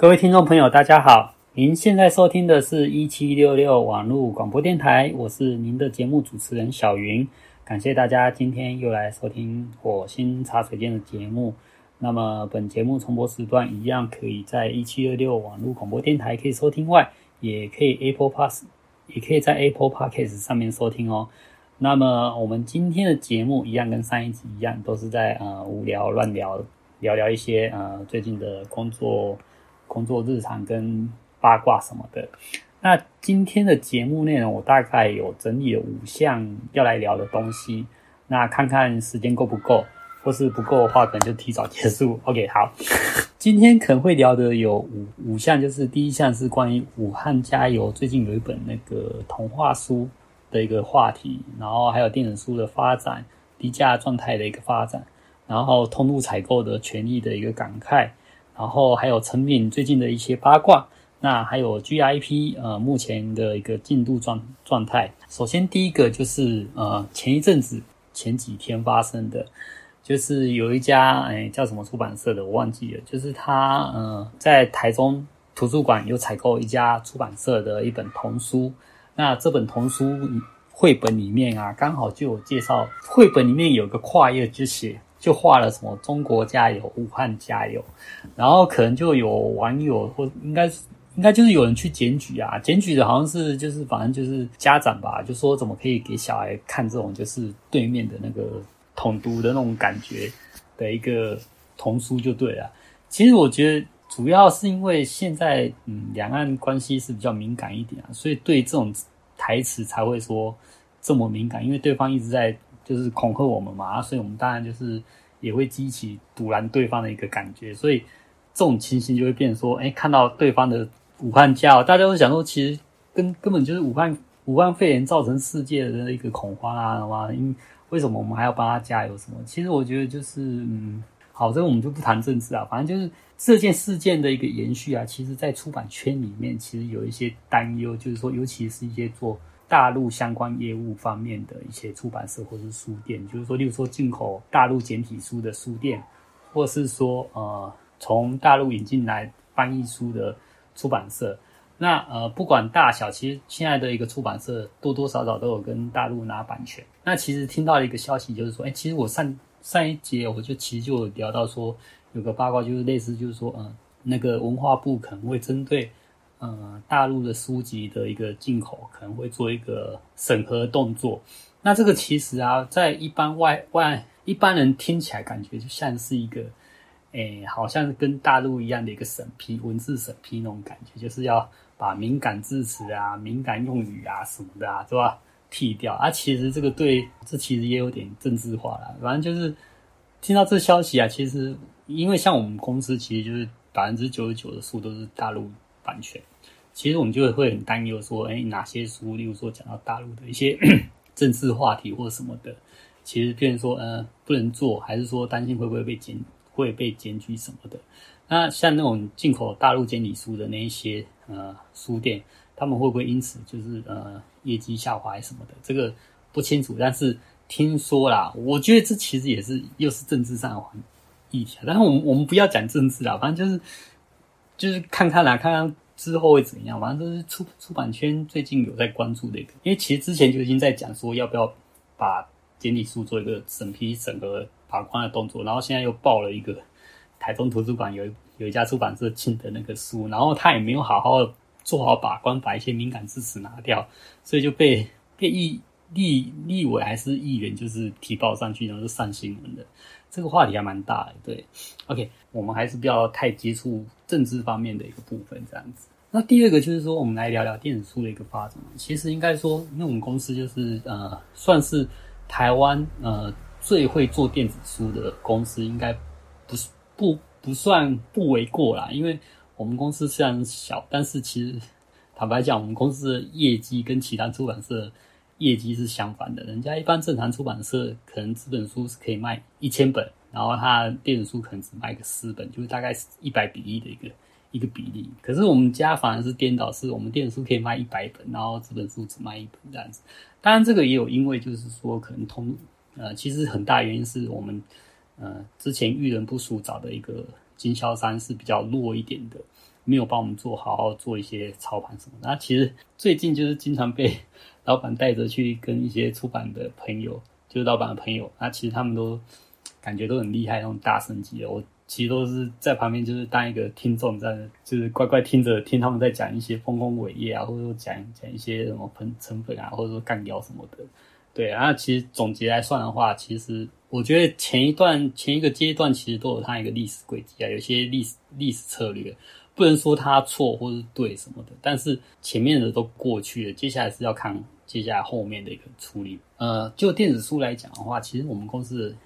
各位听众朋友，大家好！您现在收听的是一七六六网络广播电台，我是您的节目主持人小云。感谢大家今天又来收听火星茶水间的节目。那么本节目重播时段一样可以在一七六六网络广播电台可以收听外，也可以 Apple Pass，也可以在 Apple Podcast 上面收听哦。那么我们今天的节目一样跟上一集一样，都是在呃无聊乱聊，聊聊一些呃最近的工作。工作日常跟八卦什么的，那今天的节目内容我大概有整理了五项要来聊的东西，那看看时间够不够，或是不够的话，可能就提早结束。OK，好，今天可能会聊的有五五项，就是第一项是关于武汉加油，最近有一本那个童话书的一个话题，然后还有电子书的发展，低价状态的一个发展，然后通路采购的权益的一个感慨。然后还有成品最近的一些八卦，那还有 GIP 呃目前的一个进度状状态。首先第一个就是呃前一阵子前几天发生的，就是有一家哎叫什么出版社的我忘记了，就是他呃在台中图书馆有采购一家出版社的一本童书，那这本童书绘本里面啊刚好就有介绍，绘本里面有个跨页就写。就画了什么“中国加油，武汉加油”，然后可能就有网友或应该是应该就是有人去检举啊，检举的好像是就是反正就是家长吧，就说怎么可以给小孩看这种就是对面的那个统独的那种感觉的一个童书就对了。其实我觉得主要是因为现在嗯两岸关系是比较敏感一点啊，所以对这种台词才会说这么敏感，因为对方一直在。就是恐吓我们嘛，所以我们当然就是也会激起堵拦对方的一个感觉，所以这种情形就会变说，哎，看到对方的武汉加油，大家都想说，其实根根本就是武汉武汉肺炎造成世界的一个恐慌啊，好吗？因为什么我们还要帮他加油？什么？其实我觉得就是，嗯，好，这个我们就不谈政治啊，反正就是这件事件的一个延续啊，其实在出版圈里面其实有一些担忧，就是说，尤其是一些做。大陆相关业务方面的一些出版社或是书店，就是说，例如说进口大陆简体书的书店，或是说呃从大陆引进来翻译书的出版社，那呃不管大小，其实现在的一个出版社多多少少都有跟大陆拿版权。那其实听到了一个消息，就是说，哎，其实我上上一节我就其实就有聊到说，有个八卦就是类似，就是说，呃那个文化部可能会针对。呃，大陆的书籍的一个进口可能会做一个审核动作。那这个其实啊，在一般外外一般人听起来感觉就像是一个，诶，好像是跟大陆一样的一个审批文字审批那种感觉，就是要把敏感字词啊、敏感用语啊什么的啊，是吧？剔掉啊。其实这个对，这其实也有点政治化了。反正就是听到这消息啊，其实因为像我们公司，其实就是百分之九十九的书都是大陆版权。其实我们就会很担忧说，哎，哪些书，例如说讲到大陆的一些 政治话题或什么的，其实变成说，呃，不能做，还是说担心会不会被检，会被检举什么的。那像那种进口大陆简体书的那一些呃书店，他们会不会因此就是呃业绩下滑什么的？这个不清楚。但是听说啦，我觉得这其实也是又是政治上的议题。但是我们我们不要讲政治啦，反正就是就是看看啦，看看。之后会怎么样？反正就是出出版圈最近有在关注的一个，因为其实之前就已经在讲说要不要把简体书做一个审批、审核、把关的动作，然后现在又爆了一个台中图书馆有有一家出版社进的那个书，然后他也没有好好做好把关，把一些敏感字词拿掉，所以就被被议立立委还是议员就是提报上去，然后就上新闻的。这个话题还蛮大的，对，OK，我们还是不要太接触政治方面的一个部分，这样子。那第二个就是说，我们来聊聊电子书的一个发展。其实应该说，因为我们公司就是呃，算是台湾呃最会做电子书的公司，应该不是不不算不为过啦。因为我们公司虽然小，但是其实坦白讲，我们公司的业绩跟其他出版社。业绩是相反的，人家一般正常出版社可能这本书是可以卖一千本，然后他电子书可能只卖个十本，就是大概是一百比一的一个一个比例。可是我们家反而是颠倒，是我们电子书可以卖一百本，然后这本书只卖一本这样子。当然这个也有因为就是说可能通呃，其实很大原因是我们呃之前遇人不淑找的一个经销商是比较弱一点的。没有帮我们做好好做一些操盘什么。那其实最近就是经常被老板带着去跟一些出版的朋友，就是老板的朋友，那其实他们都感觉都很厉害，那种大神级的。我其实都是在旁边，就是当一个听众，在就是乖乖听着听他们在讲一些丰功伟业啊，或者说讲讲一些什么喷成本啊，或者说干掉什么的。对，然后其实总结来算的话，其实我觉得前一段前一个阶段其实都有它一个历史轨迹啊，有些历史历史策略，不能说它错或是对什么的，但是前面的都过去了，接下来是要看接下来后面的一个处理。呃，就电子书来讲的话，其实我们公司的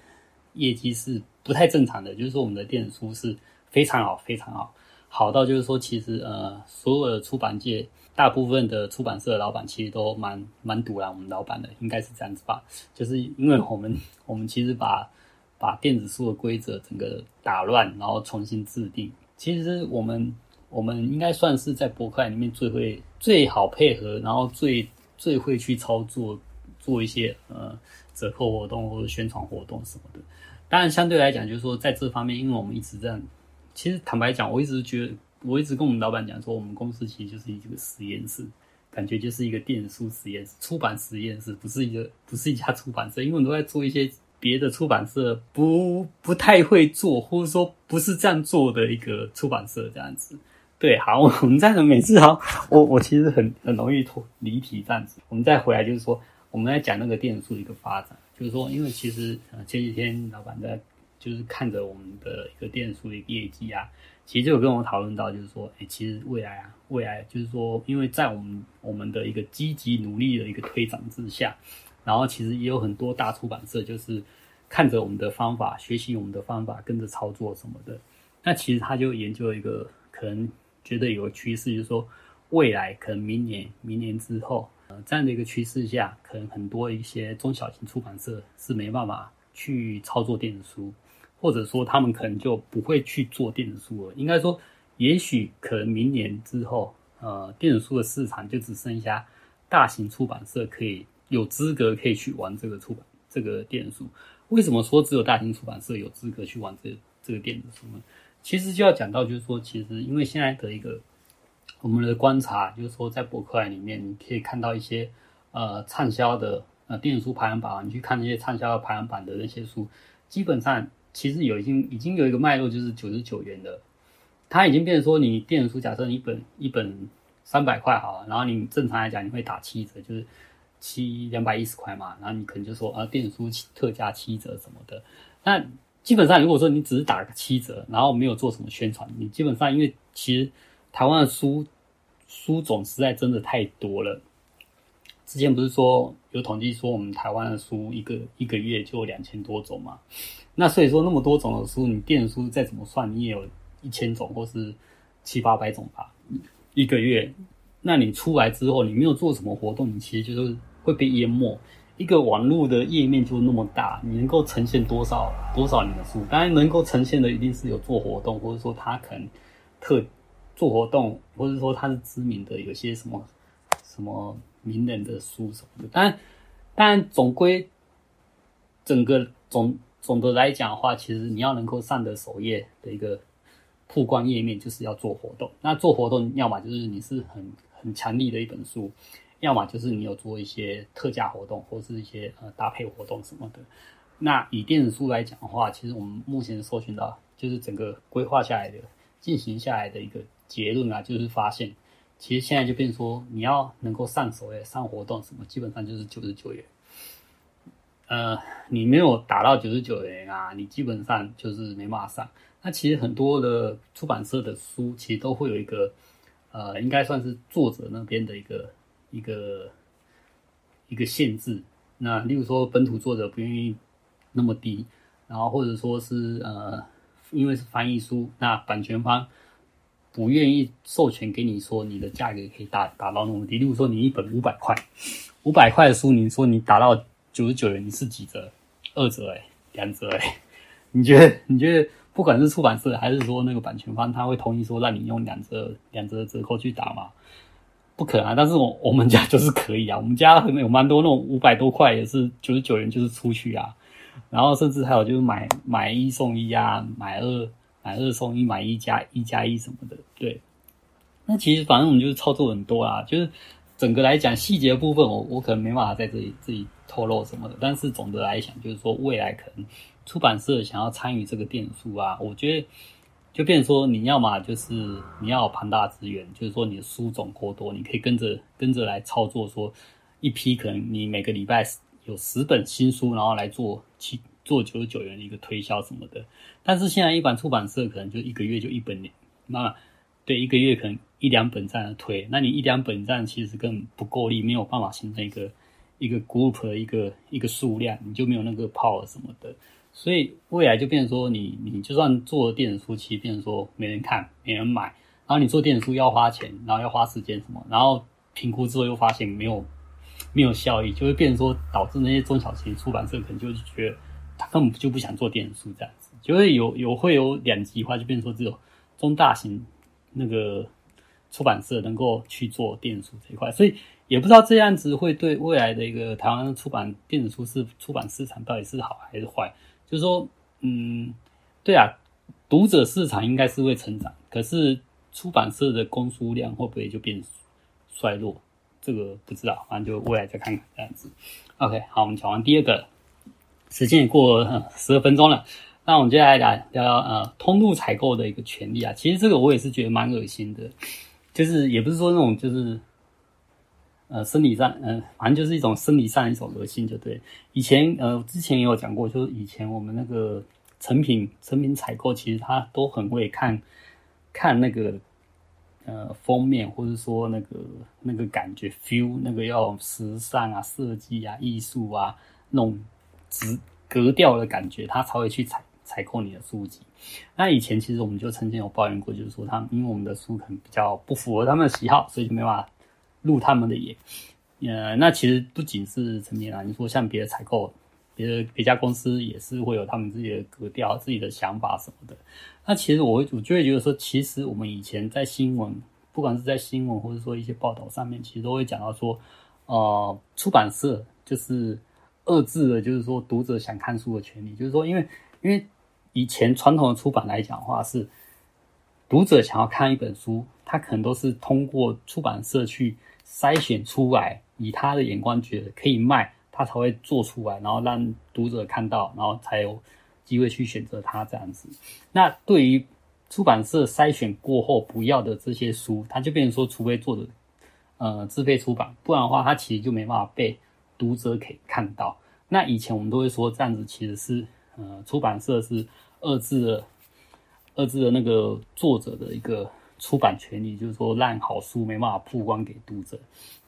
业绩是不太正常的，就是说我们的电子书是非常好，非常好，好到就是说其实呃所有的出版界。大部分的出版社老板其实都蛮蛮赌烂我们老板的，应该是这样子吧？就是因为我们 我们其实把把电子书的规则整个打乱，然后重新制定。其实我们我们应该算是在博客里面最会最好配合，然后最最会去操作做一些呃折扣活动或者宣传活动什么的。当然相对来讲，就是说在这方面，因为我们一直这样，其实坦白讲，我一直觉得。我一直跟我们老板讲说，我们公司其实就是一个实验室，感觉就是一个电子书实验室、出版实验室，不是一个 不是一家出版社，因为我们都在做一些别的出版社不不太会做，或者说不是这样做的一个出版社这样子。对，好，我们这样每次好，我我其实很很容易脱离题这样子。我们再回来就是说，我们在讲那个电子书的一个发展，就是说，因为其实呃前几天老板在就是看着我们的一个电子书的一个业绩啊。其实就跟我讨论到，就是说，哎，其实未来啊，未来就是说，因为在我们我们的一个积极努力的一个推展之下，然后其实也有很多大出版社就是看着我们的方法，学习我们的方法，跟着操作什么的。那其实他就研究一个可能觉得有个趋势，就是说，未来可能明年、明年之后，这样的一个趋势下，可能很多一些中小型出版社是没办法去操作电子书。或者说，他们可能就不会去做电子书了。应该说，也许可能明年之后，呃，电子书的市场就只剩下大型出版社可以有资格可以去玩这个出版这个电子书。为什么说只有大型出版社有资格去玩这这个电子书呢？其实就要讲到，就是说，其实因为现在的一个我们的观察，就是说，在博客来里面，你可以看到一些呃畅销的呃电子书排行榜，你去看那些畅销的排行榜的那些书，基本上。其实有已经已经有一个脉络，就是九十九元的，它已经变成说，你电子书假设你一本一本三百块好了，然后你正常来讲你会打七折，就是七两百一十块嘛，然后你可能就说啊电子书特价七折什么的。那基本上如果说你只是打个七折，然后没有做什么宣传，你基本上因为其实台湾的书书种实在真的太多了。之前不是说有统计说我们台湾的书一个一个月就两千多种嘛？那所以说那么多种的书，你电书再怎么算，你也有一千种或是七八百种吧？一个月，那你出来之后，你没有做什么活动，你其实就是会被淹没。一个网络的页面就那么大，你能够呈现多少多少你的书？当然能够呈现的一定是有做活动，或者说他可能特做活动，或者说他是知名的，有些什么什么。名人的书什么的，但但总归整个总总的来讲的话，其实你要能够上的首页的一个曝光页面，就是要做活动。那做活动，要么就是你是很很强力的一本书，要么就是你有做一些特价活动，或是一些呃搭配活动什么的。那以电子书来讲的话，其实我们目前搜寻到，就是整个规划下来的、进行下来的一个结论啊，就是发现。其实现在就变说，你要能够上首页、上活动什么，基本上就是九十九元。呃，你没有打到九十九元啊，你基本上就是没办法上。那其实很多的出版社的书，其实都会有一个，呃，应该算是作者那边的一个一个一个限制。那例如说，本土作者不愿意那么低，然后或者说是呃，因为是翻译书，那版权方。不愿意授权给你说你的价格可以打打到那么低，例如说你一本五百块，五百块的书，你说你打到九十九元，你是几折？二折哎，两折哎，你觉得 你觉得不管是出版社还是说那个版权方，他会同意说让你用两折两折的折扣去打吗？不可能啊！但是我 我们家就是可以啊，我们家可能有蛮多那种五百多块也是九十九元就是出去啊，然后甚至还有就是买买一送一啊，买二。买二送一，买一加一加一什么的，对。那其实反正我们就是操作很多啦，就是整个来讲细节部分我，我可能没办法在这里自己透露什么的。但是总的来讲，就是说未来可能出版社想要参与这个电子书啊，我觉得就变说你要嘛就是你要庞大资源，就是说你的书种过多，你可以跟着跟着来操作，说一批可能你每个礼拜有十本新书，然后来做七做九十九元的一个推销什么的。但是现在一般出版社可能就一个月就一本，那对一个月可能一两本这样推，那你一两本这样其实根本不够力，没有办法形成一个一个 group 的一个一个数量，你就没有那个 power 什么的。所以未来就变成说你，你就算做了电子书，其实变成说没人看，没人买，然后你做电子书要花钱，然后要花时间什么，然后评估之后又发现没有没有效益，就会变成说导致那些中小型出版社可能就觉得他根本就不想做电子书这样子，就会有有会有两极化，就变成说只有中大型那个出版社能够去做电子书这一块，所以也不知道这样子会对未来的一个台湾出版电子书是出版市场到底是好还是坏。就是说，嗯，对啊，读者市场应该是会成长，可是出版社的供书量会不会就变衰落？这个不知道，反正就未来再看看这样子。OK，好，我们讲完第二个，时间也过了十二分钟了，那我们接下来来聊聊呃通路采购的一个权利啊。其实这个我也是觉得蛮恶心的，就是也不是说那种就是。呃，生理上，嗯、反正就是一种生理上的一种恶心，就对。以前，呃，之前也有讲过，就是以前我们那个成品成品采购，其实他都很会看，看那个呃封面，或者说那个那个感觉 feel，那个要时尚啊、设计啊、艺术啊那种质格调的感觉，他才会去采采购你的书籍。那以前其实我们就曾经有抱怨过，就是说他因为我们的书可能比较不符合他们的喜好，所以就没办法。入他们的眼，呃，那其实不仅是成年人，你说像别的采购，别的别家公司也是会有他们自己的格调、自己的想法什么的。那其实我我就会觉得说，其实我们以前在新闻，不管是在新闻或者说一些报道上面，其实都会讲到说，呃，出版社就是遏制了，就是说读者想看书的权利，就是说，因为因为以前传统的出版来讲的话是，读者想要看一本书，他可能都是通过出版社去。筛选出来，以他的眼光觉得可以卖，他才会做出来，然后让读者看到，然后才有机会去选择他这样子。那对于出版社筛选过后不要的这些书，他就变成说，除非作者呃自费出版，不然的话，他其实就没办法被读者可以看到。那以前我们都会说这样子其实是呃出版社是遏制了遏制了那个作者的一个。出版权利就是说，让好书没办法曝光给读者。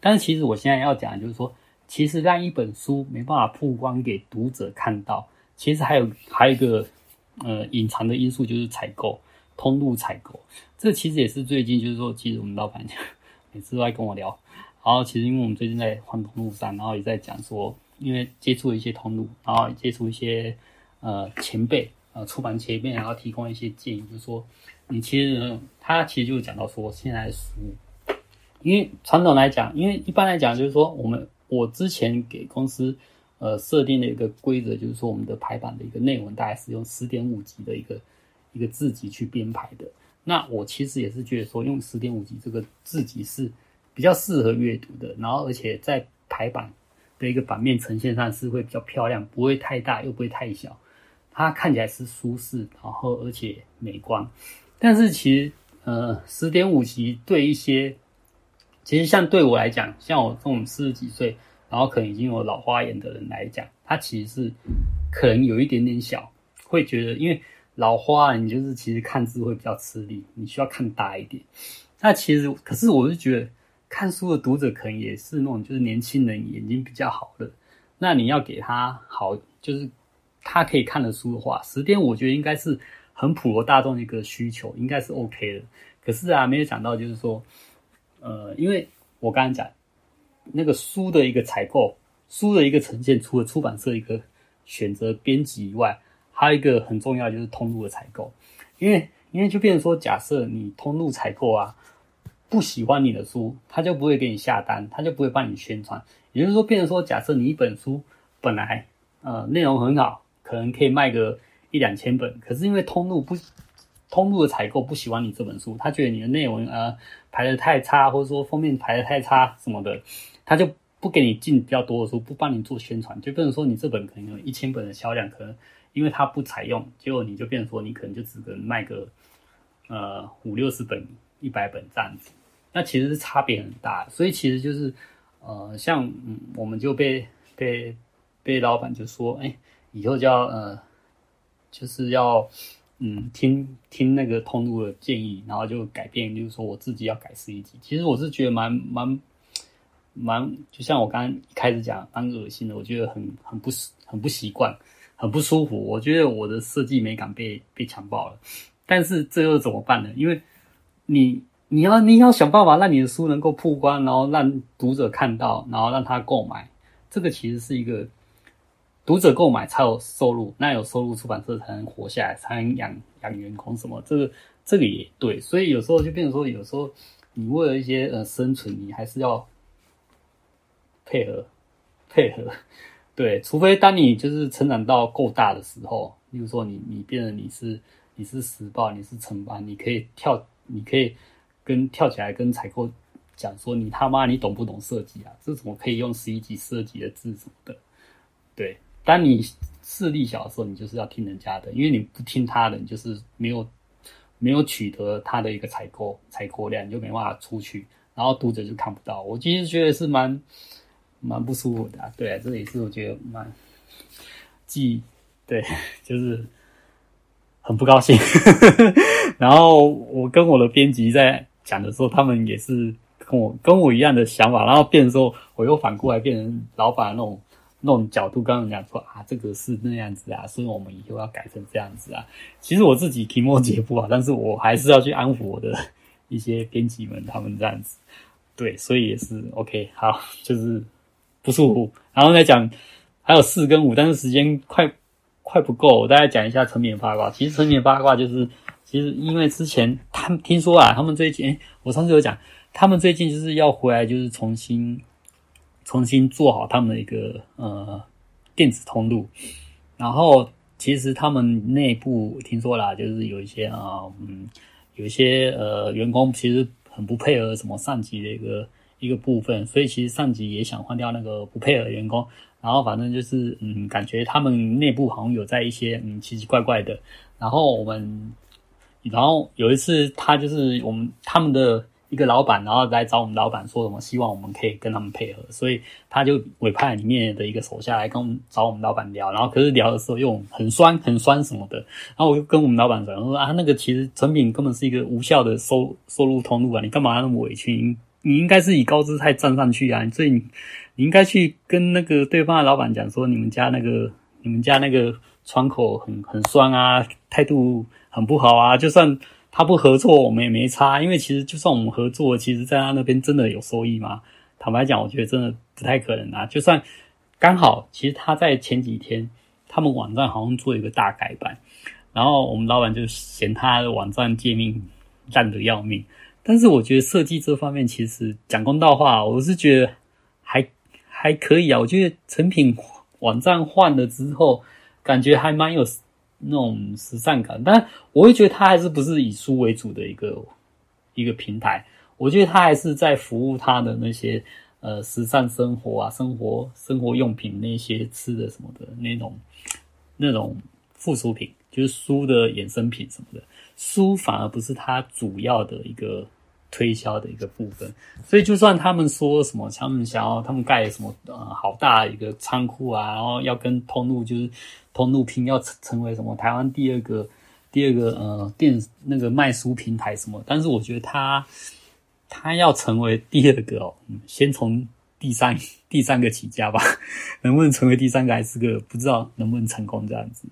但是其实我现在要讲就是说，其实让一本书没办法曝光给读者看到，其实还有还有一个呃隐藏的因素，就是采购通路采购。这其实也是最近就是说，其实我们老板 每次都在跟我聊。然后其实因为我们最近在换通路上，然后也在讲说，因为接触一些通路，然后接触一些呃前辈呃出版前辈，然后提供一些建议，就是说。你其实，他其实就是讲到说，现在的书，因为传统来讲，因为一般来讲，就是说，我们我之前给公司呃设定的一个规则，就是说，我们的排版的一个内文大概是用十点五级的一个一个字级去编排的。那我其实也是觉得说，用十点五级这个字级是比较适合阅读的，然后而且在排版的一个版面呈现上是会比较漂亮，不会太大又不会太小，它看起来是舒适，然后而且美观。但是其实，呃，十点五级对一些，其实像对我来讲，像我这种四十几岁，然后可能已经有老花眼的人来讲，它其实是可能有一点点小，会觉得，因为老花你就是其实看字会比较吃力，你需要看大一点。那其实，可是我是觉得，看书的读者可能也是那种就是年轻人眼睛比较好的，那你要给他好，就是他可以看的书的话，十点我觉得应该是。很普罗大众的一个需求，应该是 OK 的。可是啊，没有想到就是说，呃，因为我刚刚讲那个书的一个采购，书的一个呈现，除了出版社一个选择编辑以外，还有一个很重要就是通路的采购。因为因为就变成说，假设你通路采购啊，不喜欢你的书，他就不会给你下单，他就不会帮你宣传。也就是说，变成说，假设你一本书本来呃内容很好，可能可以卖个。一两千本，可是因为通路不通路的采购不喜欢你这本书，他觉得你的内容呃排的太差，或者说封面排的太差什么的，他就不给你进比较多的书，不帮你做宣传，就变成说你这本可能有一千本的销量，可能因为他不采用，结果你就变成说你可能就只能卖个呃五六十本、一百本这样子，那其实是差别很大，所以其实就是呃像嗯我们就被被被老板就说，哎、以后就要呃就是要。嗯，听听那个通路的建议，然后就改变，就是说我自己要改四一级。其实我是觉得蛮蛮蛮，就像我刚刚一开始讲，蛮恶心的。我觉得很很不很不习惯，很不舒服。我觉得我的设计美感被被强暴了。但是这又怎么办呢？因为你你要你要想办法让你的书能够曝光，然后让读者看到，然后让他购买。这个其实是一个。读者购买才有收入，那有收入，出版社才能活下来，才能养养员工什么。这个这个也对，所以有时候就变成说，有时候你为了一些呃生存，你还是要配合配合。对，除非当你就是成长到够大的时候，例如说你你变得你是你是时报，你是成班，你可以跳，你可以跟跳起来跟采购讲说，你他妈你懂不懂设计啊？这怎么可以用十一级设计的字什么的？对。当你势力小的时候，你就是要听人家的，因为你不听他的，你就是没有没有取得他的一个采购采购量，你就没办法出去，然后读者就看不到。我其实觉得是蛮蛮不舒服的啊，对啊，这也是我觉得蛮既对，就是很不高兴。然后我跟我的编辑在讲的时候，他们也是跟我跟我一样的想法，然后变成说我又反过来变成老板那种。那种角度，刚刚讲说啊，这个是那样子啊，所以我们以后要改成这样子啊。其实我自己提莫解不好，但是我还是要去安抚我的一些编辑们，他们这样子。对，所以也是 OK。好，就是不舒服。然后再讲还有四跟五，但是时间快快不够，我大概讲一下成品八卦。其实成品八卦就是，其实因为之前他们听说啊，他们最近，欸，我上次有讲，他们最近就是要回来，就是重新。重新做好他们的一个呃电子通路，然后其实他们内部听说啦，就是有一些啊、嗯，有一些呃员工其实很不配合什么上级的一个一个部分，所以其实上级也想换掉那个不配合员工，然后反正就是嗯，感觉他们内部好像有在一些嗯奇奇怪怪的，然后我们然后有一次他就是我们他们的。一个老板，然后来找我们老板说什么，希望我们可以跟他们配合，所以他就委派里面的一个手下来跟我们找我们老板聊，然后可是聊的时候又很酸很酸什么的，然后我就跟我们老板讲说啊，那个其实成品根本是一个无效的收收入通路啊，你干嘛那么委屈？你应该是以高姿态站上去啊，所以你你应该去跟那个对方的老板讲说，你们家那个你们家那个窗口很很酸啊，态度很不好啊，就算。他不合作，我们也没差，因为其实就算我们合作，其实在他那边真的有收益吗？坦白讲，我觉得真的不太可能啊。就算刚好，其实他在前几天，他们网站好像做一个大改版，然后我们老板就嫌他的网站界面烂得要命。但是我觉得设计这方面，其实讲公道话，我是觉得还还可以啊。我觉得成品网站换了之后，感觉还蛮有。那种时尚感，但我会觉得它还是不是以书为主的一个一个平台。我觉得它还是在服务它的那些呃时尚生活啊、生活生活用品那些吃的什么的那种那种附属品，就是书的衍生品什么的。书反而不是它主要的一个推销的一个部分。所以就算他们说什么，他们想要他们盖什么呃好大一个仓库啊，然后要跟通路就是。通路拼要成为什么台湾第二个第二个呃电那个卖书平台什么？但是我觉得他他要成为第二个哦，先从第三第三个起家吧，能不能成为第三个还是个不知道能不能成功这样子。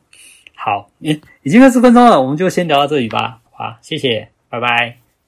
好，欸，已经二十分钟了，我们就先聊到这里吧。好，谢谢，拜拜。